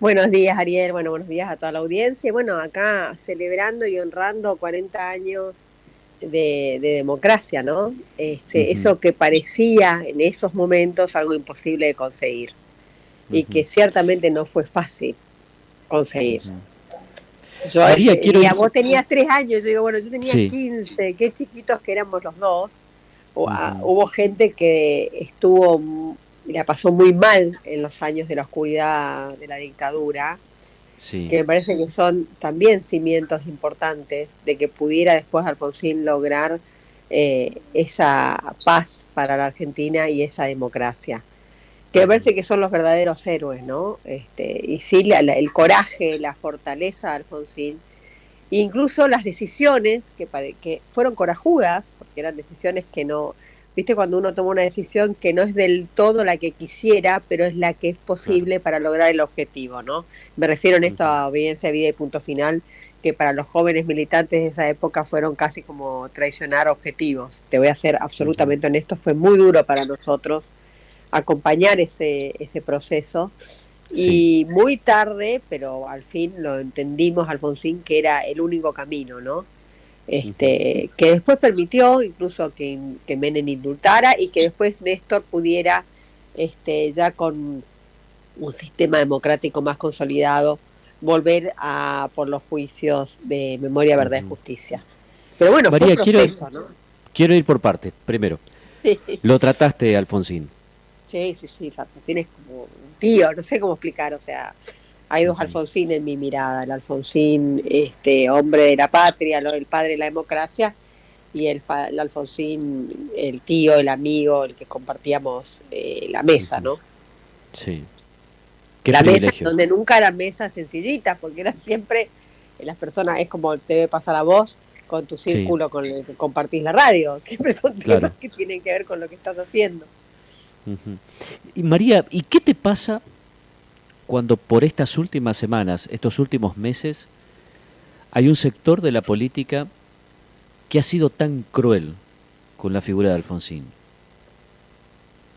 Buenos días, Ariel. Bueno, buenos días a toda la audiencia. Bueno, acá celebrando y honrando 40 años de, democracia, ¿no? Ese, Eso que parecía en esos momentos algo imposible de conseguir y que ciertamente no fue fácil conseguir. Yo, eh, vos tenías tres años, yo digo, bueno, yo tenía 15, qué chiquitos que éramos los dos. Ah, hubo gente que estuvo, la pasó muy mal en los años de la oscuridad de la dictadura, que me parece que son también cimientos importantes de que pudiera después Alfonsín lograr eh, esa paz para la Argentina y esa democracia. Que me parece que son los verdaderos héroes, ¿no? Este, y sí, el coraje, la fortaleza de Alfonsín, incluso las decisiones que, que fueron corajudas, porque eran decisiones que no, viste cuando uno toma una decisión que no es del todo la que quisiera, pero es la que es posible para lograr el objetivo, ¿no? Me refiero en esto a obediencia, vida y punto final, que para los jóvenes militantes de esa época fueron casi como traicionar objetivos. Te voy a ser absolutamente honesto, fue muy duro para nosotros acompañar ese, ese proceso. Y muy tarde, pero al fin lo entendimos, Alfonsín, que era el único camino, ¿no? Este, que después permitió incluso que, que Menem indultara y que después Néstor pudiera, este, ya con un sistema democrático más consolidado, volver a por los juicios de memoria, verdad y justicia. Pero bueno, María, quiero, quiero ir por parte. Primero, lo trataste, Alfonsín. Sí, sí, sí, Alfonsín es como un tío, no sé cómo explicar, o sea, hay dos Alfonsín en mi mirada, el Alfonsín, este, hombre de la patria, el padre de la democracia, y el, Alfonsín, el tío, el amigo, el que compartíamos eh, la mesa, ¿no? Sí. Qué la mesa donde nunca eran mesas sencillitas, porque eran siempre las personas, es como te debe pasar a vos, con tu círculo con el que compartís la radio, siempre son temas que tienen que ver con lo que estás haciendo. Y María, ¿y qué te pasa cuando por estas últimas semanas, estos últimos meses, hay un sector de la política que ha sido tan cruel con la figura de Alfonsín?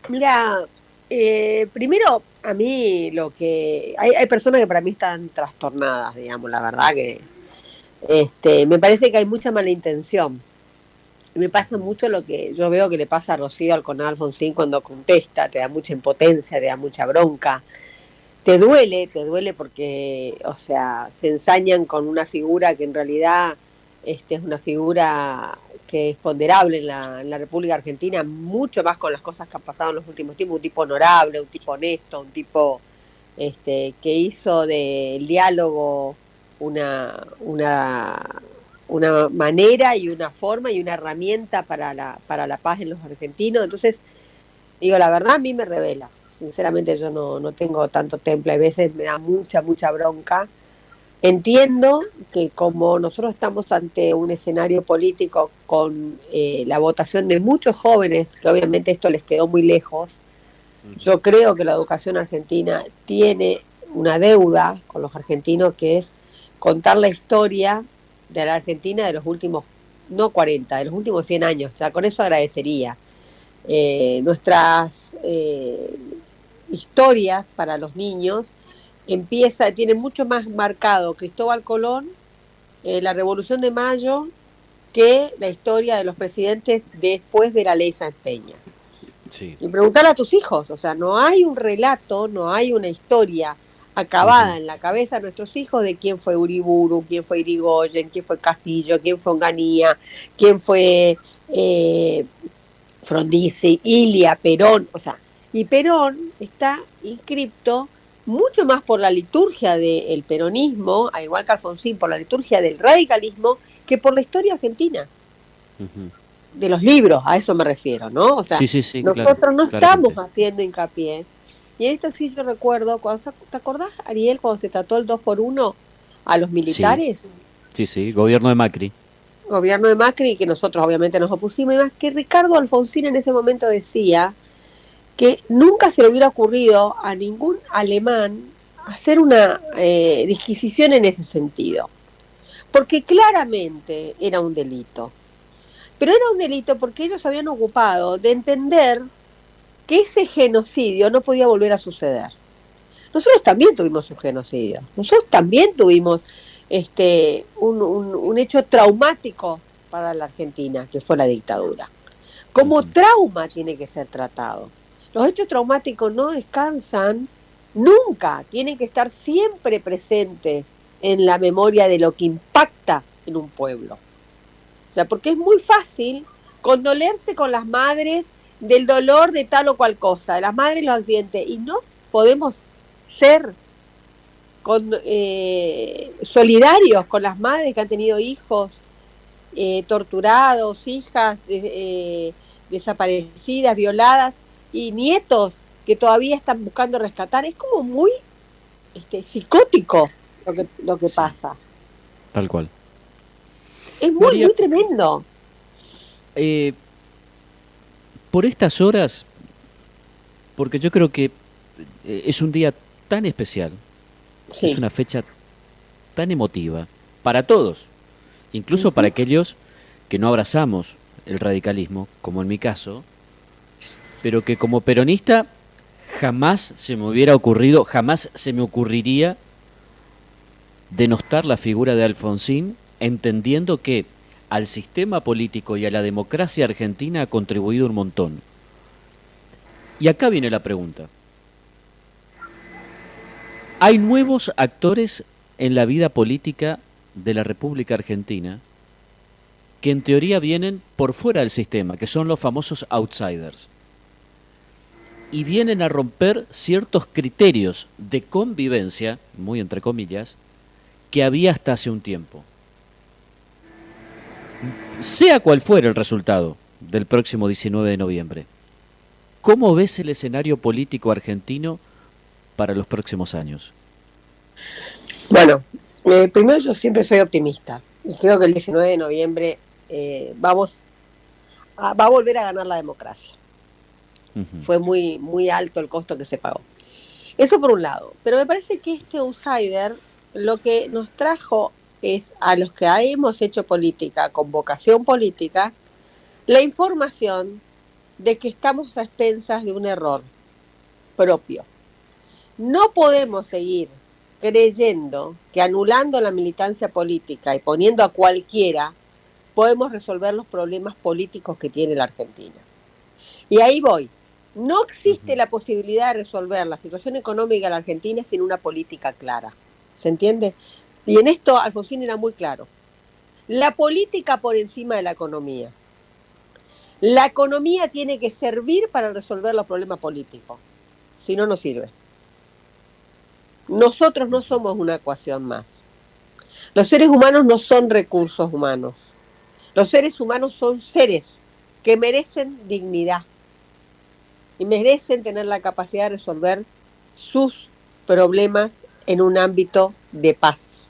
Mira, eh, primero a mí lo que hay, personas que para mí están trastornadas, digamos, la verdad que este, me parece que hay mucha mala intención me pasa mucho lo que yo veo que le pasa a Rocío Alconar Alfonsín cuando contesta, te da mucha impotencia, te da mucha bronca. Te duele, te duele porque, o sea, se ensañan con una figura que en realidad este, es una figura que es ponderable en la, República Argentina, mucho más con las cosas que han pasado en los últimos tiempos, un tipo honorable, un tipo honesto, un tipo este, que hizo del diálogo una, una una manera y una forma y una herramienta para la, para la paz en los argentinos. Entonces, digo, la verdad a mí me revela. Sinceramente yo no, no tengo tanto temple, a veces me da mucha, mucha bronca. Entiendo que como nosotros estamos ante un escenario político con eh, la votación de muchos jóvenes, que obviamente esto les quedó muy lejos, yo creo que la educación argentina tiene una deuda con los argentinos que es contar la historia de la Argentina de los últimos, no 40, de los últimos 100 años. O sea, con eso agradecería. Eh, nuestras eh, historias para los niños empieza, tiene mucho más marcado Cristóbal Colón, eh, la Revolución de Mayo, que la historia de los presidentes después de la ley San Peña. Y preguntar a tus hijos, o sea, no hay un relato, no hay una historia acabada en la cabeza de nuestros hijos de quién fue Uriburu, quién fue Irigoyen, quién fue Castillo, quién fue Onganía, quién fue eh, Frondizi, Ilia, Perón, o sea, y Perón está inscripto mucho más por la liturgia del peronismo, al igual que Alfonsín, por la liturgia del radicalismo, que por la historia argentina. De los libros, a eso me refiero, ¿no? O sea, nosotros no estamos haciendo hincapié y esto sí yo recuerdo, cuando, ¿te acordás, Ariel, cuando se trató el 2 por 1 a los militares? Sí. sí, gobierno de Macri. Gobierno de Macri, que nosotros obviamente nos opusimos, y más que Ricardo Alfonsín en ese momento decía que nunca se le hubiera ocurrido a ningún alemán hacer una eh, disquisición en ese sentido, porque claramente era un delito. Pero era un delito porque ellos habían ocupado de entender que ese genocidio no podía volver a suceder. nosotros también tuvimos un genocidio, nosotros también tuvimos este, un, hecho traumático para la Argentina, que fue la dictadura. Como trauma tiene que ser tratado. Los hechos traumáticos no descansan nunca, tienen que estar siempre presentes en la memoria de lo que impacta en un pueblo. O sea, porque es muy fácil condolerse con las madres del dolor de tal o cual cosa, de las madres los accidentes, y no podemos ser eh, solidarios con las madres que han tenido hijos eh, torturados, hijas eh, desaparecidas, violadas y nietos que todavía están buscando rescatar. Es como muy este, psicótico lo que, lo que pasa. Tal cual. Es muy, muy tremendo. por estas horas, porque yo creo que es un día tan especial, es una fecha tan emotiva para todos, incluso para aquellos que no abrazamos el radicalismo, como en mi caso, pero que como peronista jamás se me hubiera ocurrido, jamás se me ocurriría denostar la figura de Alfonsín, entendiendo que al sistema político y a la democracia argentina ha contribuido un montón. Y acá viene la pregunta. Hay nuevos actores en la vida política de la República Argentina que en teoría vienen por fuera del sistema, que son los famosos outsiders. Y vienen a romper ciertos criterios de convivencia, muy entre comillas, que había hasta hace un tiempo. Sea cual fuera el resultado del próximo 19 de noviembre, ¿cómo ves el escenario político argentino para los próximos años? Bueno, eh, primero yo siempre soy optimista y creo que el 19 de noviembre eh, vamos va a volver a ganar la democracia. Fue muy, muy alto el costo que se pagó. Eso por un lado. Pero me parece que este outsider lo que nos trajo es a los que hemos hecho política, con vocación política, la información de que estamos a expensas de un error propio. No podemos seguir creyendo que anulando la militancia política y poniendo a cualquiera, podemos resolver los problemas políticos que tiene la Argentina. Y ahí voy. No existe la posibilidad de resolver la situación económica de la Argentina sin una política clara. ¿Se entiende? Y en esto Alfonsín era muy claro. La política por encima de la economía. La economía tiene que servir para resolver los problemas políticos. Si no, no sirve. Nosotros no somos una ecuación más. Los seres humanos no son recursos humanos. Los seres humanos son seres que merecen dignidad y merecen tener la capacidad de resolver sus problemas en un ámbito de paz.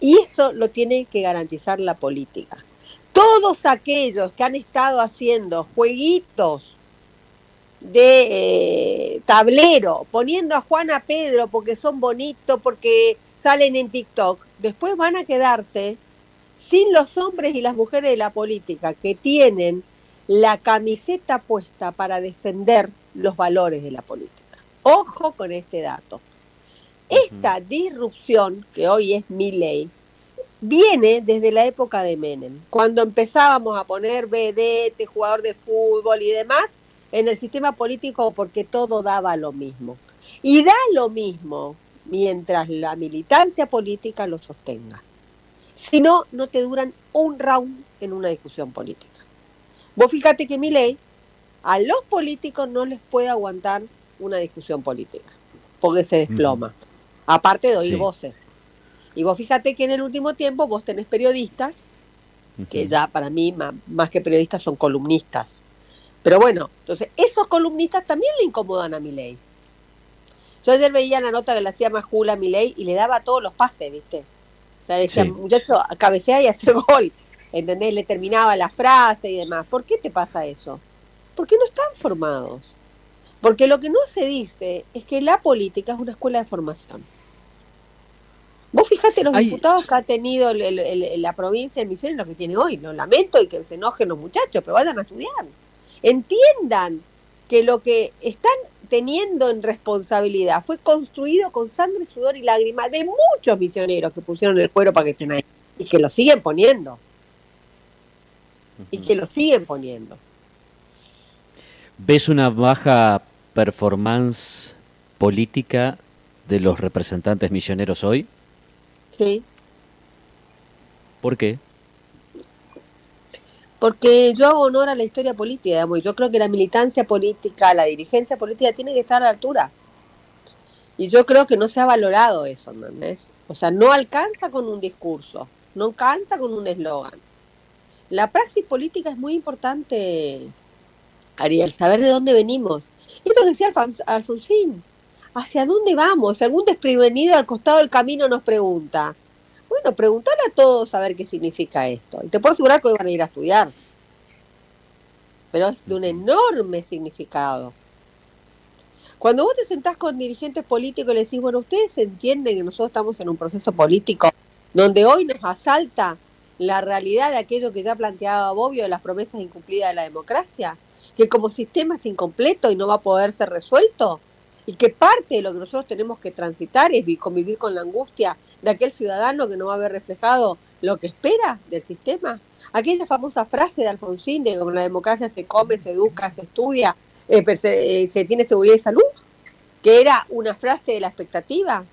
Y eso lo tiene que garantizar la política. Todos aquellos que han estado haciendo jueguitos de eh, tablero, poniendo a Juan a Pedro porque son bonitos, porque salen en TikTok, después van a quedarse sin los hombres y las mujeres de la política que tienen la camiseta puesta para defender los valores de la política. Ojo con este dato. Esta disrupción, que hoy es mi ley, viene desde la época de Menem, cuando empezábamos a poner BD, jugador de fútbol y demás, en el sistema político porque todo daba lo mismo. Y da lo mismo mientras la militancia política lo sostenga. Si no, no te duran un round en una discusión política. Vos fíjate que mi ley a los políticos no les puede aguantar una discusión política, porque se desploma. Aparte de oír voces. Y vos fíjate que en el último tiempo vos tenés periodistas, que ya para mí más que periodistas son columnistas, pero bueno, entonces esos columnistas también le incomodan a mi ley. Yo ayer veía la nota que le hacía Majula a mi ley y le daba todos los pases, ¿viste? O sea, decía, muchacho, cabecea y hacer gol. ¿Entendés? Le terminaba la frase y demás. ¿Por qué te pasa eso? Porque no están formados. Porque lo que no se dice es que la política es una escuela de formación. Vos fijate los diputados que ha tenido la provincia de Misiones, lo que tiene hoy. Lo lamento y que se enojen los muchachos, pero vayan a estudiar entiendan que lo que están teniendo en responsabilidad, fue construido con sangre, sudor y lágrimas de muchos misioneros que pusieron el cuero para que estén ahí y que lo siguen poniendo. Y que lo siguen poniendo. ¿Ves una baja performance política de los representantes misioneros hoy? Sí. ¿Por qué? Porque yo hago honor a la historia política, y yo creo que la militancia política, la dirigencia política tiene que estar a la altura. Y yo creo que no se ha valorado eso, ¿entendés? O sea, no alcanza con un discurso, no alcanza con un eslogan. La praxis política es muy importante, Ariel, saber de dónde venimos. Esto decía Alfonsín, ¿hacia dónde vamos? Si algún desprevenido al costado del camino nos pregunta, bueno, preguntarle a todos a ver qué significa esto. Y te puedo asegurar que hoy van a ir a estudiar. Pero es de un enorme significado. Cuando vos te sentás con dirigentes políticos y le decís, bueno, ustedes entienden que nosotros estamos en un proceso político donde hoy nos asalta la realidad de aquello que ya planteaba Bobbio de las promesas incumplidas de la democracia, que como sistema es incompleto y no va a poder ser resuelto, y que parte de lo que nosotros tenemos que transitar es convivir con la angustia de aquel ciudadano que no va a ver reflejado lo que espera del sistema. Aquella famosa frase de Alfonsín de que con la democracia se come, se educa, se estudia, eh, se, se, tiene seguridad y salud, que era una frase de la expectativa.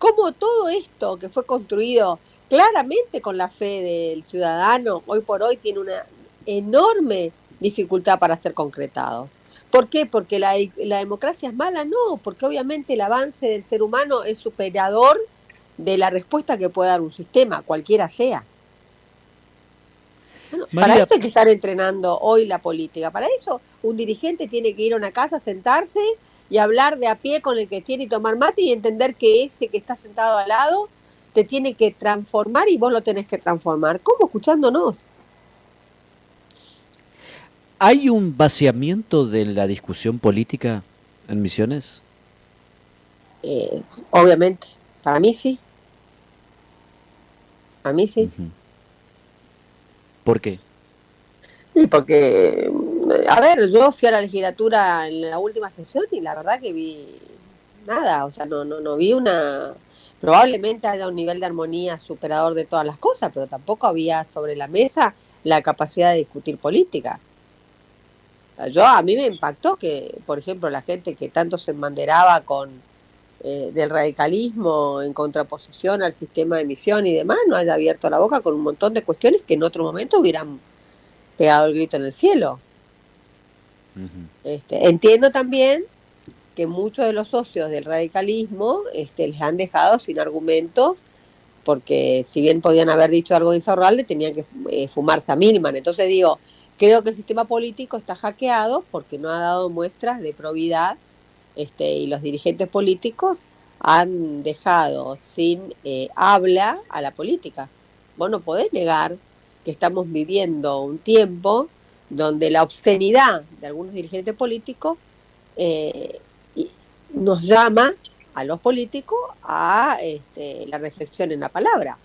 Cómo todo esto que fue construido claramente con la fe del ciudadano, hoy por hoy tiene una enorme dificultad para ser concretado. ¿Por qué? Porque la, democracia es mala, no, porque obviamente el avance del ser humano es superador de la respuesta que puede dar un sistema, cualquiera sea. para eso hay que estar entrenando hoy la política. Para eso un dirigente tiene que ir a una casa, sentarse y hablar de a pie con el que tiene y tomar mate y entender que ese que está sentado al lado te tiene que transformar y vos lo tenés que transformar. ¿Cómo? Escuchándonos. ¿Hay un vaciamiento de la discusión política en Misiones? Eh, obviamente, para mí sí. A mí sí. ¿Por qué? Sí, porque, a ver, yo fui a la legislatura en la última sesión y la verdad que vi nada, o sea, no, no, no vi una... Probablemente haya un nivel de armonía superador de todas las cosas, pero tampoco había sobre la mesa la capacidad de discutir política. Yo a mí me impactó que, por ejemplo, la gente que tanto se embanderaba con eh, del radicalismo en contraposición al sistema de emisión y demás, no haya abierto la boca con un montón de cuestiones que en otro momento hubieran pegado el grito en el cielo. este, entiendo también que muchos de los socios del radicalismo este, les han dejado sin argumentos porque si bien podían haber dicho algo de tenían que eh, fumarse a Milman. Entonces digo, Creo que el sistema político está hackeado porque no ha dado muestras de probidad este, y los dirigentes políticos han dejado sin eh, habla a la política. Vos no podés negar que estamos viviendo un tiempo donde la obscenidad de algunos dirigentes políticos eh, nos llama a los políticos a este, la reflexión en la palabra.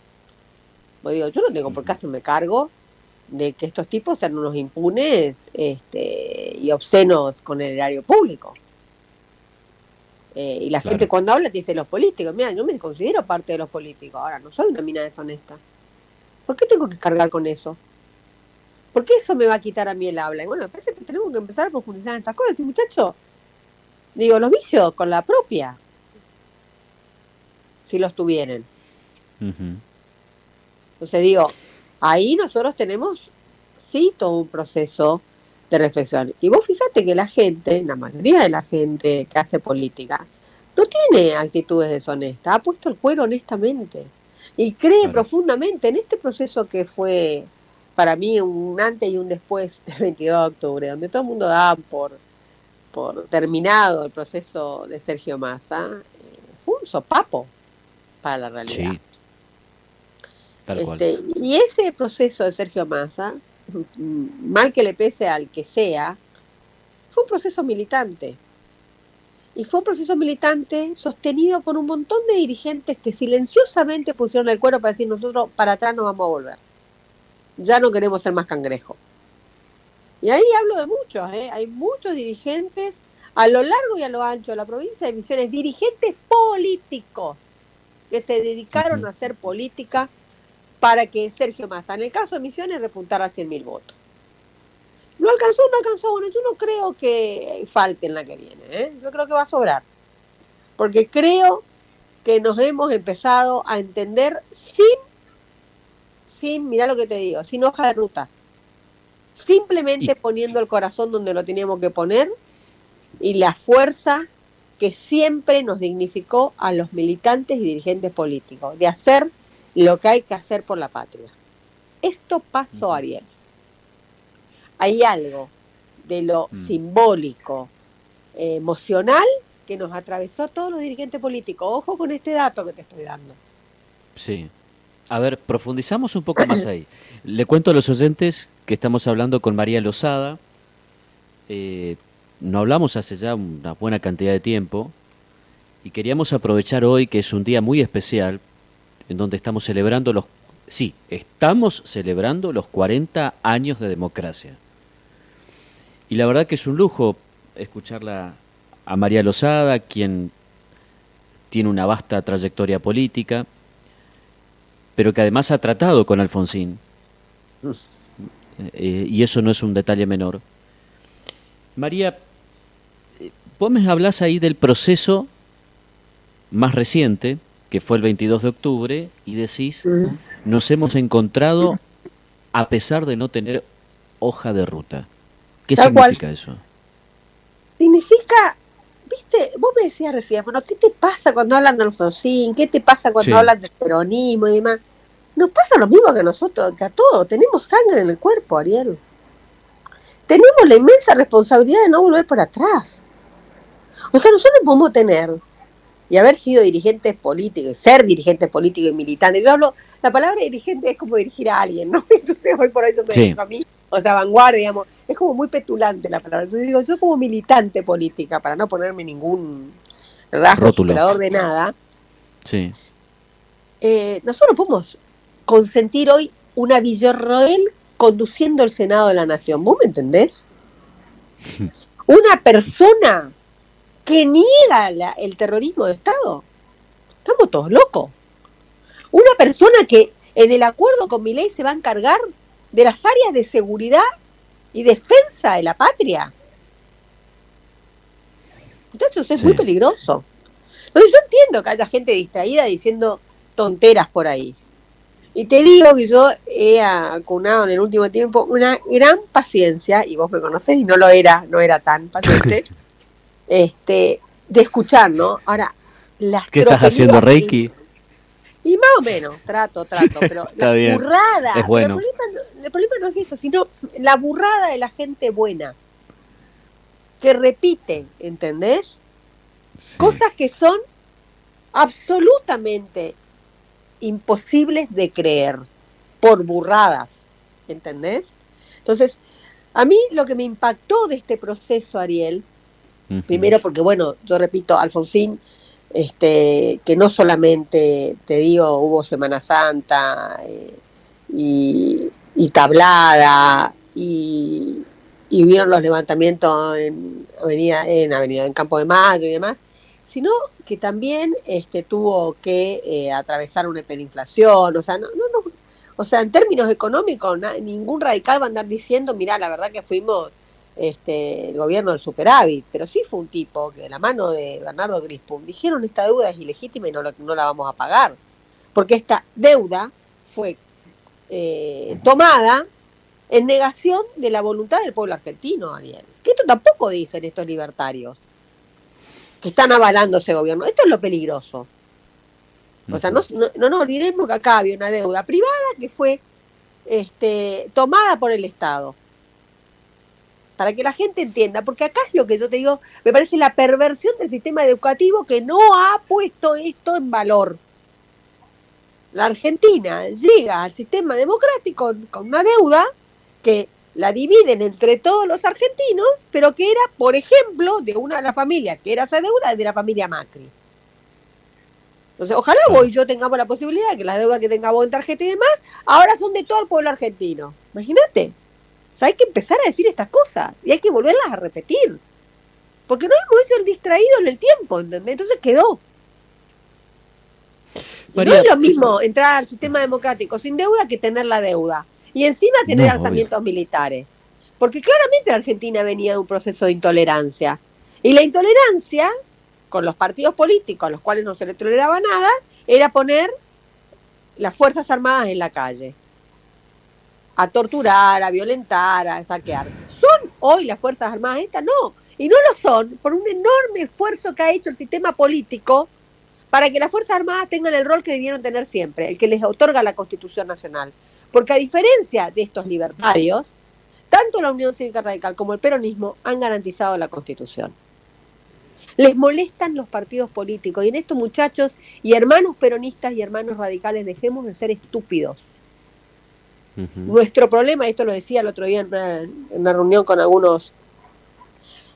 digo, yo no tengo por qué hacerme cargo de que estos tipos sean unos impunes este, y obscenos con el erario público. Eh, y la gente cuando habla dice los políticos, mira, yo me considero parte de los políticos, ahora no soy una mina deshonesta. ¿Por qué tengo que cargar con eso? ¿Por qué eso me va a quitar a mí el habla? Y bueno, me parece que tenemos que empezar a profundizar en estas cosas. Y muchachos, digo, los vicios con la propia, si los tuvieran. Entonces digo, ahí nosotros tenemos, sí, todo un proceso de reflexión. Y vos fíjate que la gente, la mayoría de la gente que hace política, no tiene actitudes deshonestas, ha puesto el cuero honestamente y cree profundamente en este proceso que fue para mí un antes y un después del 22 de octubre, donde todo el mundo da por, por terminado el proceso de Sergio Massa, eh, fue un sopapo para la realidad. Este, y ese proceso de Sergio Massa, mal que le pese al que sea, fue un proceso militante. Y fue un proceso militante sostenido por un montón de dirigentes que silenciosamente pusieron el cuero para decir nosotros para atrás no vamos a volver. Ya no queremos ser más cangrejo. Y ahí hablo de muchos, ¿eh? hay muchos dirigentes, a lo largo y a lo ancho de la provincia de Misiones, dirigentes políticos que se dedicaron a hacer política para que Sergio Massa, en el caso de Misiones, repuntara 100.000 votos. ¿No alcanzó? ¿No alcanzó? Bueno, yo no creo que falte en la que viene. ¿eh? Yo creo que va a sobrar. Porque creo que nos hemos empezado a entender sin, sin, mira lo que te digo, sin hoja de ruta. Simplemente poniendo el corazón donde lo teníamos que poner y la fuerza que siempre nos dignificó a los militantes y dirigentes políticos, de hacer lo que hay que hacer por la patria. Esto pasó, Ariel. Hay algo de lo mm. simbólico, eh, emocional, que nos atravesó a todos los dirigentes políticos. Ojo con este dato que te estoy dando. Sí. A ver, profundizamos un poco más ahí. Le cuento a los oyentes que estamos hablando con María Lozada, eh, no hablamos hace ya una buena cantidad de tiempo y queríamos aprovechar hoy que es un día muy especial en donde estamos celebrando los sí, estamos celebrando los 40 años de democracia. Y la verdad que es un lujo escucharla a María Lozada, quien tiene una vasta trayectoria política, pero que además ha tratado con Alfonsín. Eh, y eso no es un detalle menor. María, Vos me hablás ahí del proceso más reciente, que fue el 22 de octubre, y decís, nos hemos encontrado a pesar de no tener hoja de ruta. ¿Qué significa eso? Significa, viste, vos me decías recién, bueno, ¿qué te pasa cuando hablan de Alfonsín? ¿Qué te pasa cuando hablan del peronismo y demás? Nos pasa lo mismo que nosotros, que a todos, tenemos sangre en el cuerpo, Ariel. Tenemos la inmensa responsabilidad de no volver por atrás. O sea, nosotros podemos tener y haber sido dirigentes políticos, ser dirigentes políticos y militantes. Yo hablo, la palabra dirigente es como dirigir a alguien, ¿no? Entonces hoy por eso me a mí, o sea, vanguardia, digamos, es como muy petulante la palabra. Entonces digo, yo como militante política, para no ponerme ningún rasgo de nada, sí. Eh, nosotros podemos consentir hoy una Villarroel conduciendo el Senado de la Nación. ¿Vos me entendés? Una persona que niega el terrorismo de Estado. Estamos todos locos. Una persona que en el acuerdo con mi ley se va a encargar de las áreas de seguridad y defensa de la patria. Entonces es muy peligroso. Entonces yo entiendo que haya gente distraída diciendo tonteras por ahí. Y te digo que yo he acunado en el último tiempo una gran paciencia, y vos me conocés y no lo era, no era tan paciente, este, de escuchar, ¿no? Ahora, las ¿Qué estás haciendo, Reiki? Y más o menos, trato, trato, pero la burrada, el, problema no, es eso, sino la burrada de la gente buena, que repite, ¿entendés? Cosas que son absolutamente imposibles de creer, por burradas, ¿entendés? Entonces, a mí lo que me impactó de este proceso, Ariel, Primero porque, bueno, yo repito, Alfonsín, este, que no solamente, te digo, hubo Semana Santa eh, y, tablada y, y hubieron los levantamientos en Avenida, en Avenida, en Campo de Mayo y demás, sino que también este, tuvo que eh, atravesar una hiperinflación, o sea, no, no, no, o sea, en términos económicos, ningún radical va a andar diciendo, mira, la verdad que fuimos este, el gobierno del superávit, pero sí fue un tipo que de la mano de Bernardo Grispum dijeron esta deuda es ilegítima y no, no la vamos a pagar, porque esta deuda fue eh, tomada en negación de la voluntad del pueblo argentino, Ariel. Que esto tampoco dicen estos libertarios que están avalando ese gobierno. Esto es lo peligroso. O sea, no, no, nos olvidemos que acá había una deuda privada que fue este, tomada por el Estado para que la gente entienda, porque acá es lo que yo te digo, me parece la perversión del sistema educativo que no ha puesto esto en valor. La Argentina llega al sistema democrático con una deuda que la dividen entre todos los argentinos, pero que era, por ejemplo, de una de las familias que era esa deuda, de la familia Macri. Entonces, ojalá vos y yo tengamos la posibilidad de que las deudas que tenga vos en tarjeta y demás, ahora son de todo el pueblo argentino. Imagínate hay que empezar a decir estas cosas y hay que volverlas a repetir. porque no hemos hecho el distraído en el tiempo, ¿entendés? Entonces quedó. no es lo mismo entrar al sistema democrático sin deuda que tener la deuda. Y encima tener alzamientos militares. Porque claramente la Argentina venía de un proceso de intolerancia. Y la intolerancia, con los partidos políticos a los cuales no se le toleraba nada, era poner las Fuerzas Armadas en la calle. A torturar, a violentar, a saquear. ¿Son hoy las Fuerzas Armadas estas? No. Y no lo son por un enorme esfuerzo que ha hecho el sistema político para que las Fuerzas Armadas tengan el rol que debieron tener siempre, el que les otorga la Constitución Nacional. Porque a diferencia de estos libertarios, tanto la Unión Cívica Radical como el peronismo han garantizado la Constitución. Les molestan los partidos políticos y en esto muchachos y hermanos peronistas y hermanos radicales dejemos de ser estúpidos. Nuestro problema, esto lo decía el otro día en una, reunión con algunos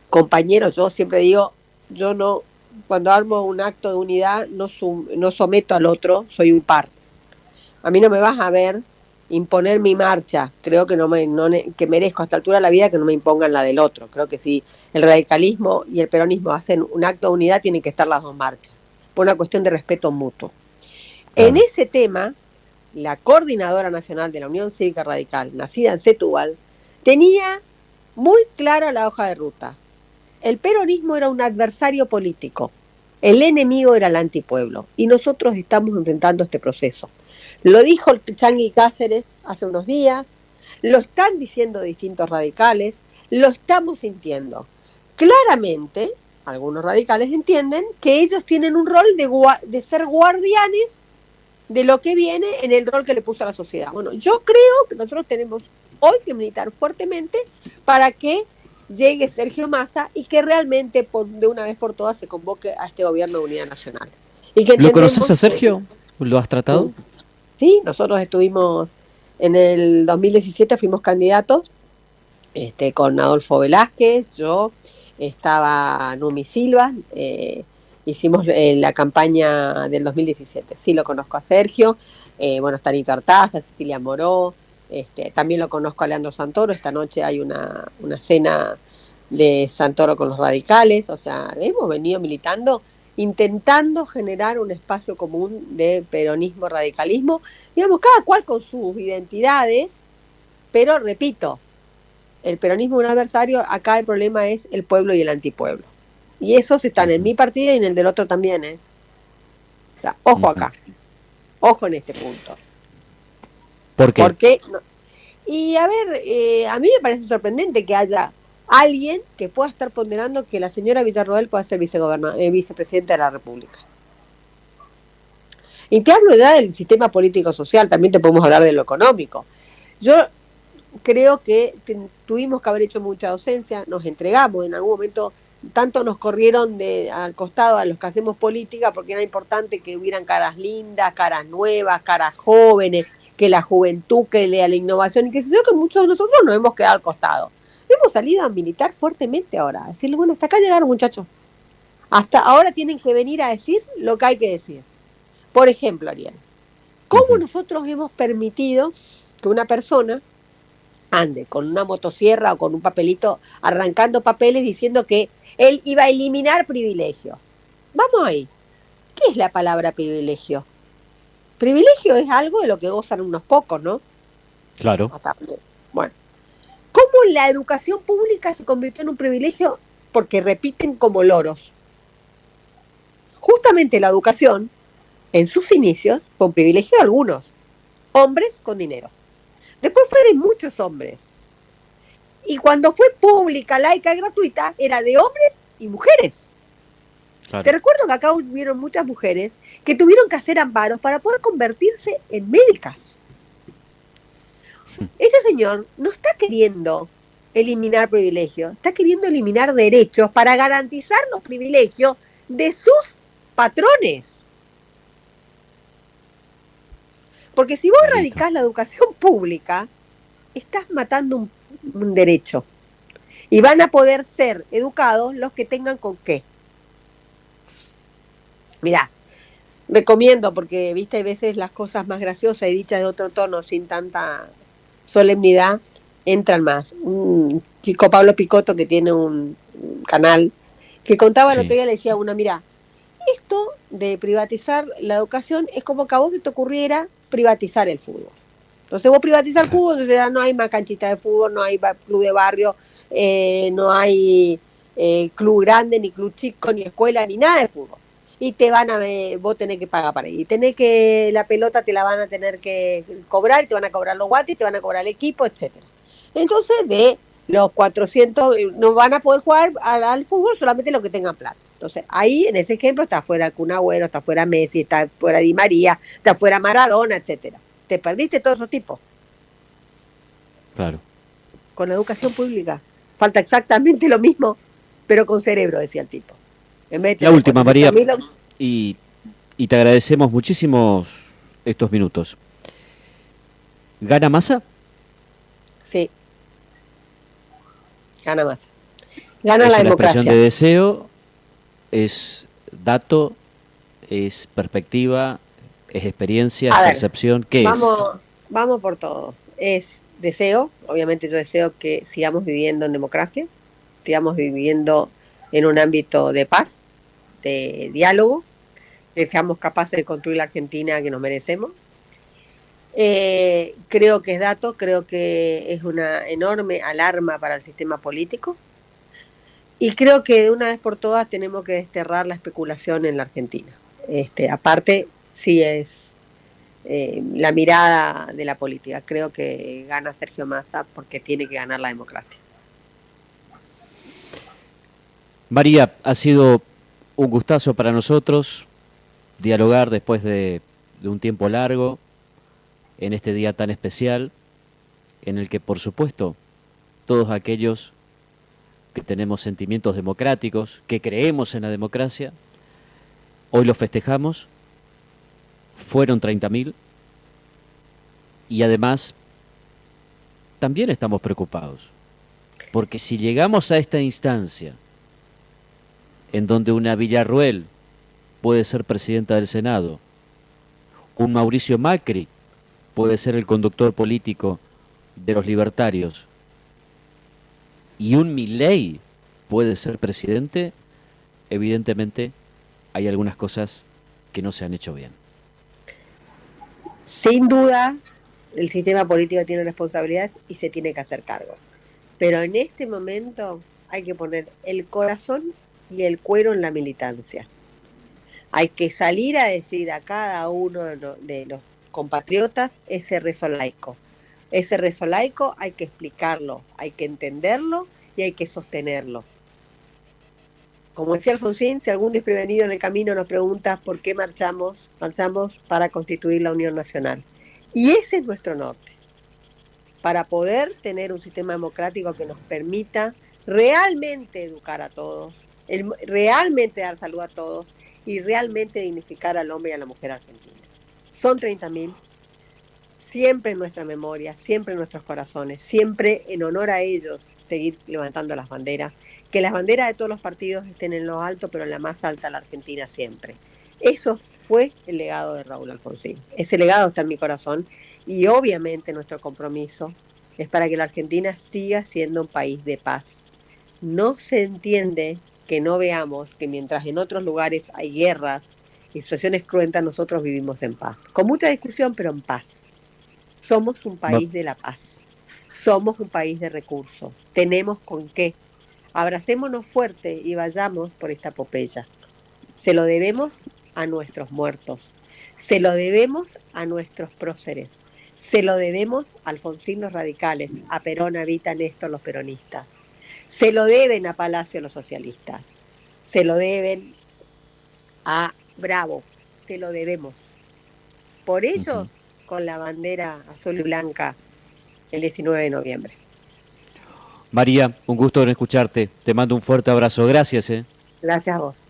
compañeros, yo siempre digo, yo no, cuando armo un acto de unidad no, no someto al otro, soy un par. A mí no me vas a ver imponer mi marcha. Creo que no me que merezco a esta altura de la vida que no me impongan la del otro. Creo que si el radicalismo y el peronismo hacen un acto de unidad, tienen que estar las dos marchas, por una cuestión de respeto mutuo. En ese tema, la coordinadora nacional de la Unión Cívica Radical, nacida en Setúbal, tenía muy clara la hoja de ruta. El peronismo era un adversario político, el enemigo era el antipueblo, y nosotros estamos enfrentando este proceso. Lo dijo el Changi Cáceres hace unos días, lo están diciendo distintos radicales, lo estamos sintiendo. Claramente, algunos radicales entienden que ellos tienen un rol de, de ser guardianes de lo que viene en el rol que le puso a la sociedad. Bueno, yo creo que nosotros tenemos hoy que militar fuertemente para que llegue Sergio Massa y que realmente de una vez por todas se convoque a este gobierno de unidad nacional. Y ¿Lo conoces a Sergio? ¿Lo has tratado? Sí, nosotros estuvimos en el 2017, fuimos candidatos este, con Adolfo Velázquez, yo, estaba Numi Silva, eh, hicimos eh, la campaña del 2017. Sí, lo conozco a Sergio, eh, bueno, está Nito Artaza, Cecilia Moró, este, también lo conozco a Leandro Santoro, esta noche hay una, una cena de Santoro con los radicales, o sea, hemos venido militando intentando generar un espacio común de peronismo, radicalismo, digamos, cada cual con sus identidades, pero repito, el peronismo es un adversario, acá el problema es el pueblo y el antipueblo. Y esos están en mi partido y en el del otro también, ¿eh? O sea, ojo acá, ojo en este punto. ¿Por qué? Porque, y a ver, eh, a mí me parece sorprendente que haya alguien que pueda estar ponderando que la señora Villarroel pueda ser eh, vicepresidenta de la República. Y te hablo ya del sistema político-social, también te podemos hablar de lo económico. Yo creo que tuvimos que haber hecho mucha docencia, nos entregamos, en algún momento tanto nos corrieron de, al costado a los que hacemos política porque era importante que hubieran caras lindas, caras nuevas, caras jóvenes, que la juventud, que lea la innovación y que sé yo que muchos de nosotros nos hemos quedado al costado hemos salido a militar fuertemente ahora, a decirle, bueno, hasta acá llegaron muchachos. Hasta ahora tienen que venir a decir lo que hay que decir. Por ejemplo, Ariel, ¿cómo nosotros hemos permitido que una persona ande con una motosierra o con un papelito arrancando papeles diciendo que él iba a eliminar privilegio? Vamos ahí. ¿Qué es la palabra privilegio? Privilegio es algo de lo que gozan unos pocos, ¿no? Claro. bueno, cómo la educación pública se convirtió en un privilegio porque repiten como loros. Justamente la educación, en sus inicios, fue un privilegio de algunos, hombres con dinero. Después fue de muchos hombres. Y cuando fue pública, laica y gratuita, era de hombres y mujeres. Te recuerdo que acá hubieron muchas mujeres que tuvieron que hacer amparos para poder convertirse en médicas. Ese señor no está queriendo eliminar privilegios, está queriendo eliminar derechos para garantizar los privilegios de sus patrones. Porque si vos erradicás la educación pública, estás matando un, un, derecho. Y van a poder ser educados los que tengan con qué. Mirá, recomiendo, porque viste, hay veces las cosas más graciosas y dichas de otro tono, sin tanta solemnidad entran más. Un chico Pablo Picoto que tiene un, canal Que contaba el otro día, le decía a una, mira, esto de privatizar la educación es como que a vos te ocurriera privatizar el fútbol. Entonces vos privatizar el fútbol, entonces ya no hay más canchita de fútbol, no hay club de barrio, eh, no hay eh, club grande, ni club chico, ni escuela, ni nada de fútbol. Y te van a ver, vos tenés que pagar para ir. Y tenés que, la pelota te la van a tener que cobrar, te van a cobrar los guantes, te van a cobrar el equipo, etcétera. Entonces, de los 400, eh, no van a poder jugar al, fútbol solamente los que tengan plata. Entonces, ahí en ese ejemplo está fuera Kun está fuera Messi, está fuera Di María, está fuera Maradona, etcétera. Te perdiste todos esos tipos. Claro. Con la educación pública. Falta exactamente lo mismo, pero con cerebro, decía el tipo. la última, María. Y, y te agradecemos muchísimo estos minutos. ¿Gana masa? Sí. Gana masa. Gana la democracia. expresión de deseo, es dato, es perspectiva, es experiencia, es percepción. ¿Qué es? Vamos por todo. Es deseo, obviamente yo deseo que sigamos viviendo en democracia, sigamos viviendo en un ámbito de paz, de diálogo, que seamos capaces de construir la Argentina que nos merecemos. Eh, creo que es dato, creo que es una enorme alarma para el sistema político y creo que de una vez por todas tenemos que desterrar la especulación en la Argentina. Este, aparte, sí es eh, la mirada de la política. Creo que gana Sergio Massa porque tiene que ganar la democracia. María, ha sido un gustazo para nosotros dialogar después de, de un tiempo largo en este día tan especial en el que, por supuesto, todos aquellos que tenemos sentimientos democráticos, que creemos en la democracia, hoy lo festejamos fueron 30.000 y además también estamos preocupados, porque si llegamos a esta instancia en donde una Villarruel puede ser presidenta del Senado, un Mauricio Macri puede ser el conductor político de los libertarios y un Milei puede ser presidente, evidentemente hay algunas cosas que no se han hecho bien. Sin duda, el sistema político tiene responsabilidades y se tiene que hacer cargo. Pero en este momento hay que poner el corazón y el cuero en la militancia. Hay que salir a decir a cada uno de los, compatriotas ese rezo laico. Ese rezo laico hay que explicarlo, hay que entenderlo y hay que sostenerlo. Como decía Alfonsín, si algún desprevenido en el camino nos pregunta por qué marchamos, marchamos para constituir la Unión Nacional. Y ese es nuestro norte, para poder tener un sistema democrático que nos permita realmente educar a todos, realmente dar salud a todos y realmente dignificar al hombre y a la mujer argentina. Son 30.000, siempre en nuestra memoria, siempre en nuestros corazones, siempre en honor a ellos seguir levantando las banderas, que las banderas de todos los partidos estén en lo alto, pero en la más alta la Argentina siempre. Eso fue el legado de Raúl Alfonsín. Ese legado está en mi corazón y obviamente nuestro compromiso es para que la Argentina siga siendo un país de paz. No se entiende que no veamos que mientras en otros lugares hay guerras y situaciones cruentas, nosotros vivimos en paz. Con mucha discusión, pero en paz. Somos un país de la paz. Somos un país de recursos. Tenemos con qué. Abracémonos fuerte y vayamos por esta epopeya. Se lo debemos a nuestros muertos. Se lo debemos a nuestros próceres. Se lo debemos a Alfonsín los radicales, a Perón, a Vita, Néstor los peronistas. Se lo deben a Palacio los socialistas. Se lo deben a Bravo. Se lo debemos. Por ellos, con la bandera azul y blanca el 19 de noviembre. María, un gusto en escucharte. Te mando un fuerte abrazo. Gracias. ¿eh? Gracias a vos.